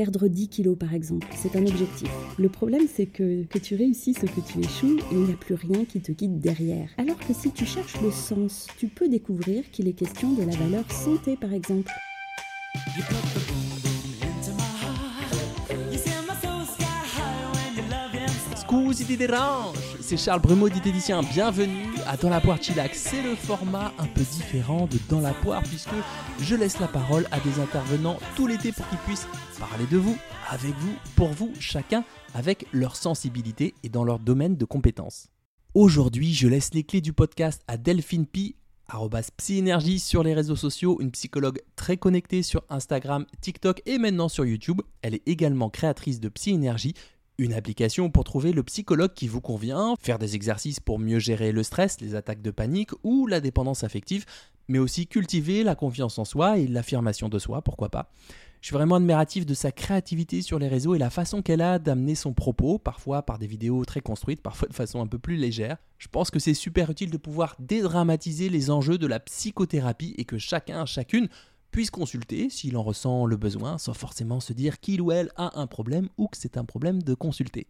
Perdre 10 kilos par exemple, c'est un objectif. Le problème c'est que que tu réussisses ou que tu échoues, il n'y a plus rien qui te guide derrière. Alors que si tu cherches le sens, tu peux découvrir qu'il est question de la valeur santé par exemple. C'est Charles Brumeau Édicien. Bienvenue à Dans la poire Chillax. C'est le format un peu différent de Dans la poire puisque je laisse la parole à des intervenants tout l'été pour qu'ils puissent parler de vous, avec vous, pour vous, chacun avec leur sensibilité et dans leur domaine de compétences. Aujourd'hui, je laisse les clés du podcast à Delphine Pi, psyénergie sur les réseaux sociaux, une psychologue très connectée sur Instagram, TikTok et maintenant sur YouTube. Elle est également créatrice de Psyénergie, une application pour trouver le psychologue qui vous convient, faire des exercices pour mieux gérer le stress, les attaques de panique ou la dépendance affective, mais aussi cultiver la confiance en soi et l'affirmation de soi, pourquoi pas. Je suis vraiment admiratif de sa créativité sur les réseaux et la façon qu'elle a d'amener son propos, parfois par des vidéos très construites, parfois de façon un peu plus légère. Je pense que c'est super utile de pouvoir dédramatiser les enjeux de la psychothérapie et que chacun, chacune puisse consulter s'il en ressent le besoin, sans forcément se dire qu'il ou elle a un problème ou que c'est un problème de consulter.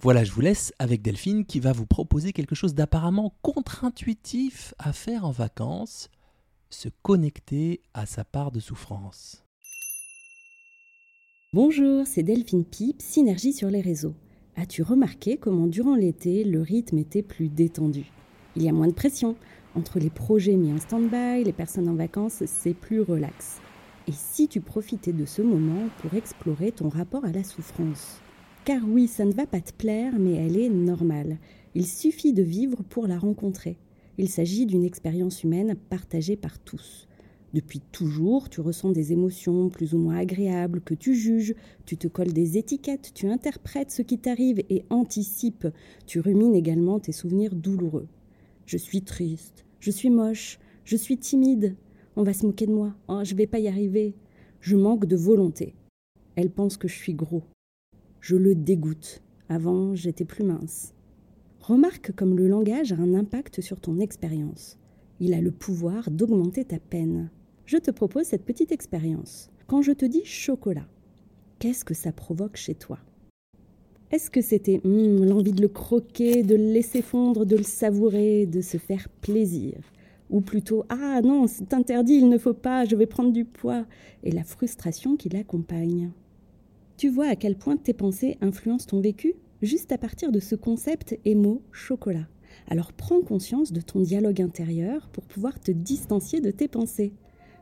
Voilà, je vous laisse avec Delphine qui va vous proposer quelque chose d'apparemment contre-intuitif à faire en vacances, se connecter à sa part de souffrance. Bonjour, c'est Delphine Pip, Synergie sur les réseaux. As-tu remarqué comment durant l'été, le rythme était plus détendu? Il y a moins de pression, entre les projets mis en stand-by, les personnes en vacances, c'est plus relax. Et si tu profitais de ce moment pour explorer ton rapport à la souffrance? Car oui, ça ne va pas te plaire, mais elle est normale. Il suffit de vivre pour la rencontrer. Il s'agit d'une expérience humaine partagée par tous. Depuis toujours, tu ressens des émotions plus ou moins agréables que tu juges, tu te colles des étiquettes, tu interprètes ce qui t'arrive et anticipes, tu rumines également tes souvenirs douloureux. Je suis triste, je suis moche, je suis timide, on va se moquer de moi, oh, je vais pas y arriver, je manque de volonté. Elle pense que je suis gros. Je le dégoûte. Avant, j'étais plus mince. Remarque comme le langage a un impact sur ton expérience. Il a le pouvoir d'augmenter ta peine. Je te propose cette petite expérience. Quand je te dis chocolat, qu'est-ce que ça provoque chez toi? Est-ce que c'était hmm, l'envie de le croquer, de le laisser fondre, de le savourer, de se faire plaisir? Ou plutôt Ah non, c'est interdit, il ne faut pas, je vais prendre du poids Et la frustration qui l'accompagne. Tu vois à quel point tes pensées influencent ton vécu? Juste à partir de ce concept et mot chocolat. Alors prends conscience de ton dialogue intérieur pour pouvoir te distancier de tes pensées.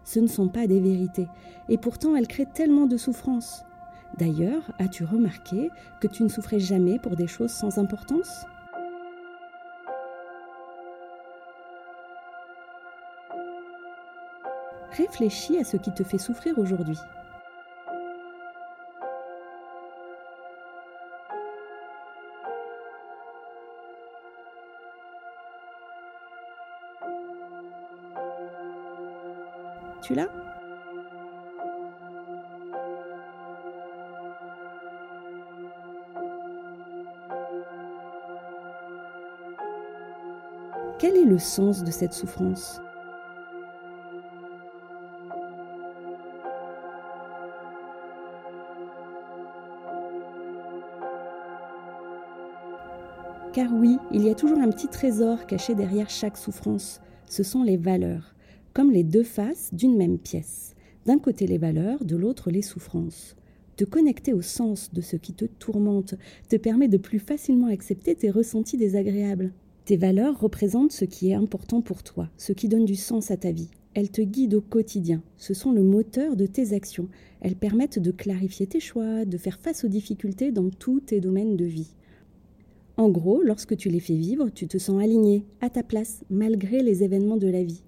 Ce ne sont pas des vérités, et pourtant elles créent tellement de souffrance. D'ailleurs, as-tu remarqué que tu ne souffrais jamais pour des choses sans importance? Réfléchis à ce qui te fait souffrir aujourd'hui. Tu l'as? Le sens de cette souffrance? Car oui, il y a toujours un petit trésor caché derrière chaque souffrance. Ce sont les valeurs, comme les deux faces d'une même pièce. D'un côté les valeurs, de l'autre les souffrances. Te connecter au sens de ce qui te tourmente te permet de plus facilement accepter tes ressentis désagréables. Tes valeurs représentent ce qui est important pour toi, ce qui donne du sens à ta vie. Elles te guident au quotidien, ce sont le moteur de tes actions. Elles permettent de clarifier tes choix, de faire face aux difficultés dans tous tes domaines de vie. En gros, lorsque tu les fais vivre, tu te sens aligné, à ta place, malgré les événements de la vie.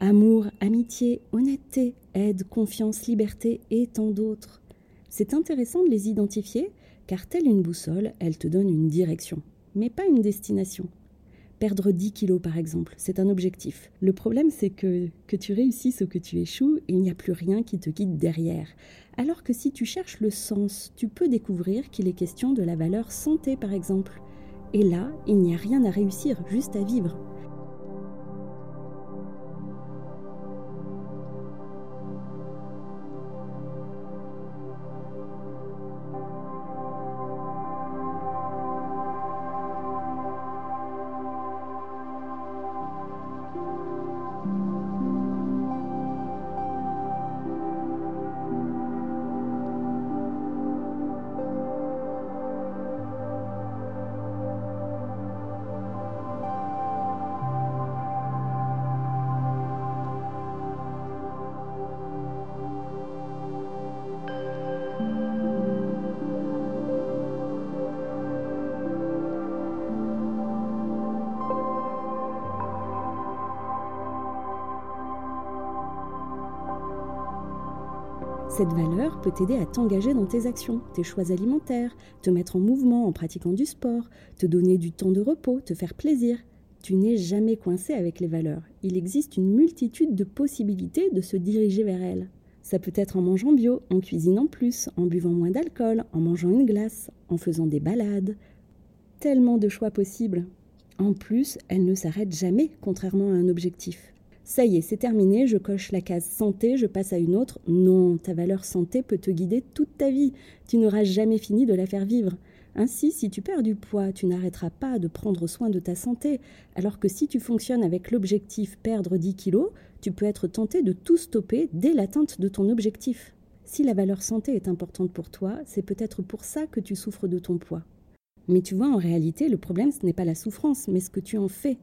Amour, amitié, honnêteté, aide, confiance, liberté et tant d'autres. C'est intéressant de les identifier, car telle une boussole, elles te donnent une direction mais pas une destination. Perdre 10 kilos, par exemple, c'est un objectif. Le problème, c'est que, que tu réussisses ou que tu échoues, il n'y a plus rien qui te guide derrière. Alors que si tu cherches le sens, tu peux découvrir qu'il est question de la valeur santé, par exemple. Et là, il n'y a rien à réussir, juste à vivre. Cette valeur peut t'aider à t'engager dans tes actions, tes choix alimentaires, te mettre en mouvement en pratiquant du sport, te donner du temps de repos, te faire plaisir. Tu n'es jamais coincé avec les valeurs. Il existe une multitude de possibilités de se diriger vers elles. Ça peut être en mangeant bio, en cuisinant plus, en buvant moins d'alcool, en mangeant une glace, en faisant des balades. Tellement de choix possibles. En plus, elles ne s'arrêtent jamais, contrairement à un objectif. Ça y est, c'est terminé, je coche la case santé, je passe à une autre. Non, ta valeur santé peut te guider toute ta vie. Tu n'auras jamais fini de la faire vivre. Ainsi, si tu perds du poids, tu n'arrêteras pas de prendre soin de ta santé, alors que si tu fonctionnes avec l'objectif perdre 10 kilos, tu peux être tenté de tout stopper dès l'atteinte de ton objectif. Si la valeur santé est importante pour toi, c'est peut-être pour ça que tu souffres de ton poids. Mais tu vois, en réalité, le problème, ce n'est pas la souffrance, mais ce que tu en fais.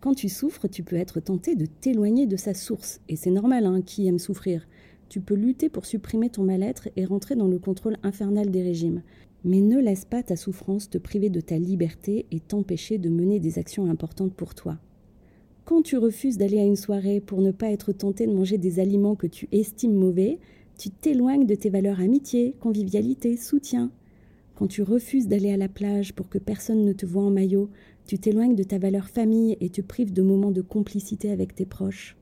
Quand tu souffres, tu peux être tenté de t'éloigner de sa source. Et c'est normal, hein, qui aime souffrir. Tu peux lutter pour supprimer ton mal-être et rentrer dans le contrôle infernal des régimes. Mais ne laisse pas ta souffrance te priver de ta liberté et t'empêcher de mener des actions importantes pour toi. Quand tu refuses d'aller à une soirée pour ne pas être tenté de manger des aliments que tu estimes mauvais, tu t'éloignes de tes valeurs amitié, convivialité, soutien. Quand tu refuses d'aller à la plage pour que personne ne te voie en maillot, tu t'éloignes de ta valeur famille et te prives de moments de complicité avec tes proches.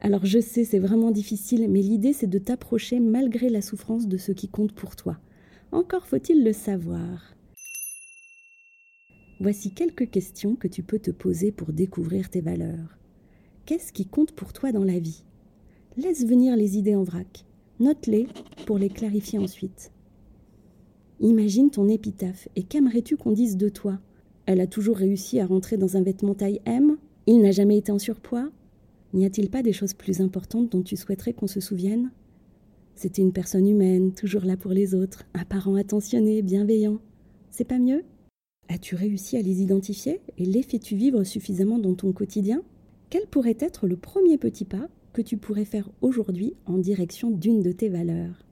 Alors je sais, c'est vraiment difficile, mais l'idée c'est de t'approcher malgré la souffrance de ce qui compte pour toi. Encore faut-il le savoir. Voici quelques questions que tu peux te poser pour découvrir tes valeurs. Qu'est-ce qui compte pour toi dans la vie? Laisse venir les idées en vrac. Note-les pour les clarifier ensuite. Imagine ton épitaphe et qu'aimerais-tu qu'on dise de toi? Elle a toujours réussi à rentrer dans un vêtement taille M. Il n'a jamais été en surpoids. N'y a-t-il pas des choses plus importantes dont tu souhaiterais qu'on se souvienne? C'était une personne humaine, toujours là pour les autres, un parent attentionné, bienveillant. C'est pas mieux? As-tu réussi à les identifier et les fais-tu vivre suffisamment dans ton quotidien? Quel pourrait être le premier petit pas que tu pourrais faire aujourd'hui en direction d'une de tes valeurs?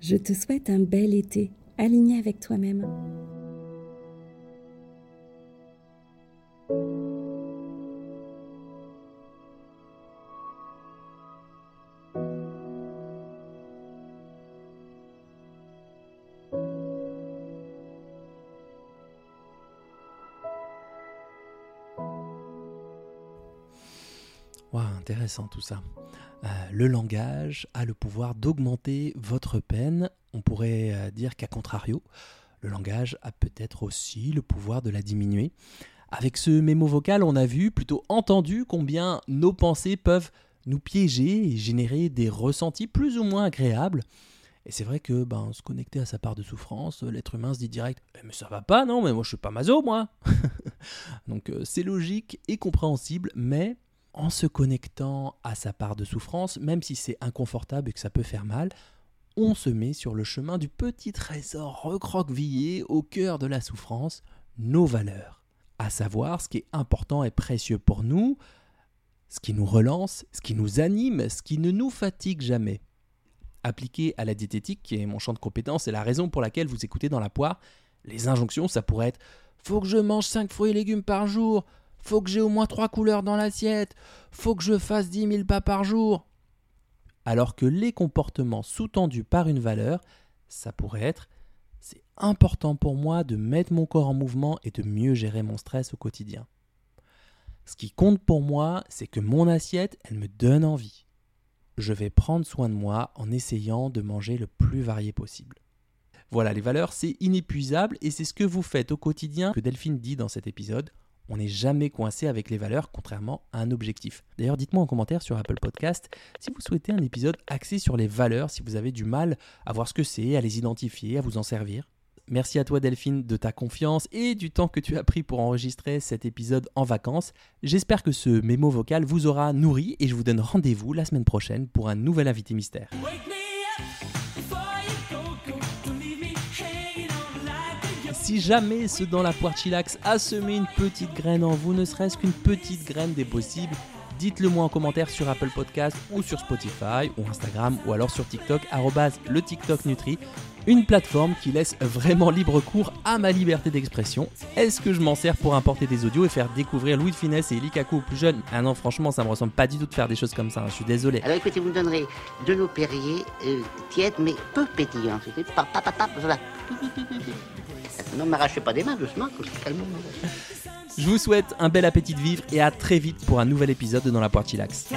Je te souhaite un bel été aligné avec toi-même. Wow, intéressant tout ça. Euh, le langage a le pouvoir d'augmenter votre peine. On pourrait euh, dire qu'à contrario, le langage a peut-être aussi le pouvoir de la diminuer. Avec ce mémo vocal, on a vu, plutôt entendu, combien nos pensées peuvent nous piéger et générer des ressentis plus ou moins agréables. Et c'est vrai que ben, se connecter à sa part de souffrance, l'être humain se dit direct eh, Mais ça va pas, non, mais moi je suis pas maso, moi Donc euh, c'est logique et compréhensible, mais en se connectant à sa part de souffrance, même si c'est inconfortable et que ça peut faire mal, on se met sur le chemin du petit trésor recroquevillé au cœur de la souffrance, nos valeurs. À savoir ce qui est important et précieux pour nous, ce qui nous relance, ce qui nous anime, ce qui ne nous fatigue jamais. Appliqué à la diététique, qui est mon champ de compétence et la raison pour laquelle vous écoutez dans la poire, les injonctions, ça pourrait être Faut que je mange 5 fruits et légumes par jour, faut que j'ai au moins trois couleurs dans l'assiette, faut que je fasse 10 000 pas par jour. Alors que les comportements sous-tendus par une valeur, ça pourrait être c'est important pour moi de mettre mon corps en mouvement et de mieux gérer mon stress au quotidien. Ce qui compte pour moi, c'est que mon assiette, elle me donne envie. Je vais prendre soin de moi en essayant de manger le plus varié possible. Voilà, les valeurs, c'est inépuisable et c'est ce que vous faites au quotidien que Delphine dit dans cet épisode on n'est jamais coincé avec les valeurs, contrairement à un objectif. D'ailleurs, dites-moi en commentaire sur Apple Podcast si vous souhaitez un épisode axé sur les valeurs, si vous avez du mal à voir ce que c'est, à les identifier, à vous en servir. Merci à toi Delphine de ta confiance et du temps que tu as pris pour enregistrer cet épisode en vacances. J'espère que ce mémo vocal vous aura nourri et je vous donne rendez-vous la semaine prochaine pour un nouvel invité mystère. Si jamais ce dans la poire chillax a semé une petite graine en vous, ne serait-ce qu'une petite graine des possibles, dites-le moi en commentaire sur Apple Podcast ou sur Spotify ou Instagram ou alors sur TikTok, le TikTok Nutri une plateforme qui laisse vraiment libre cours à ma liberté d'expression. Est-ce que je m'en sers pour importer des audios et faire découvrir Louis de Finesse et Likaku aux plus jeunes Ah non, franchement, ça me ressemble pas du tout de faire des choses comme ça, hein, je suis désolé. Alors écoutez, vous me donnerez de l'eau Perrier, euh, tiède mais peu pétillante. Non, m'arrachez pas des mains doucement, que je. Je vous souhaite un bel appétit de vivre et à très vite pour un nouvel épisode de Dans la Poitilax.